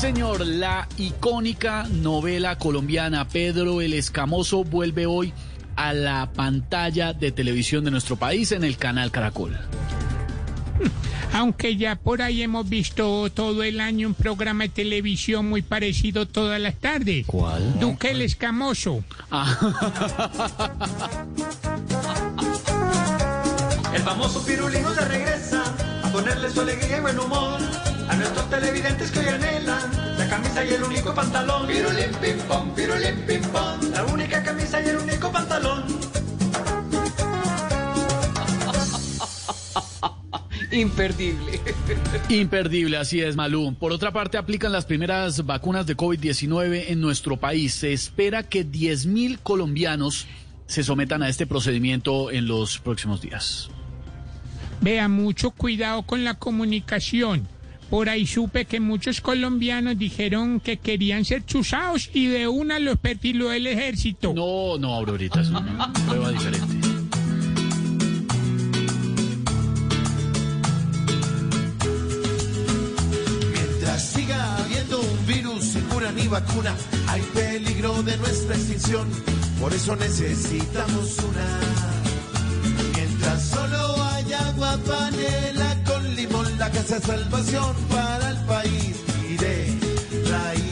Señor. La icónica novela colombiana Pedro el Escamoso vuelve hoy a la pantalla de televisión de nuestro país en el canal Caracol. Aunque ya por ahí hemos visto todo el año un programa de televisión muy parecido todas las tardes. ¿Cuál? Duque el Escamoso. El famoso pirulino se regresa ponerle su alegría y buen humor a nuestros televidentes que hoy anhelan la camisa y el único pantalón. Pirulín pim pom, pirulín pim pom, la única camisa y el único pantalón. Imperdible. Imperdible, así es, Malú. Por otra parte, aplican las primeras vacunas de COVID-19 en nuestro país. Se espera que 10.000 colombianos se sometan a este procedimiento en los próximos días. Vea, mucho cuidado con la comunicación. Por ahí supe que muchos colombianos dijeron que querían ser chuzados y de una los perfiló el ejército. No, no, Aurorita, es una prueba diferente. Mientras siga habiendo un virus sin cura ni vacuna, hay peligro de nuestra extinción. Por eso necesitamos una. Agua panela con limón, la casa es salvación para el país y de raíz.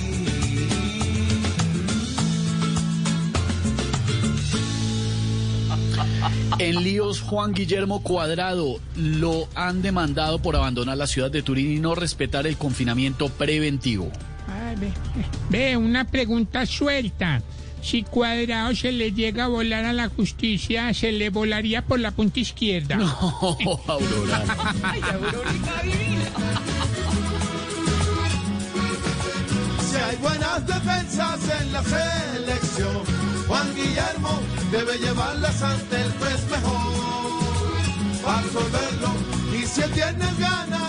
En líos, Juan Guillermo Cuadrado lo han demandado por abandonar la ciudad de Turín y no respetar el confinamiento preventivo. Ay, ve, ve, una pregunta suelta. Si Cuadrado se le llega a volar a la justicia, se le volaría por la punta izquierda. No, Aurora. Ay, Aurorita divina. Si hay buenas defensas en la selección, Juan Guillermo debe llevarlas ante el juez mejor para absorberlo. Y si él tiene gana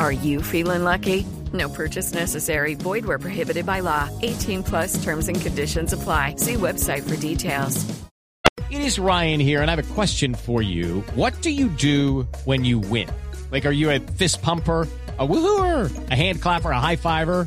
Are you feeling lucky? No purchase necessary. Void where prohibited by law. 18 plus terms and conditions apply. See website for details. It is Ryan here, and I have a question for you. What do you do when you win? Like, are you a fist pumper? A woohooer, a hand clapper, a high fiver.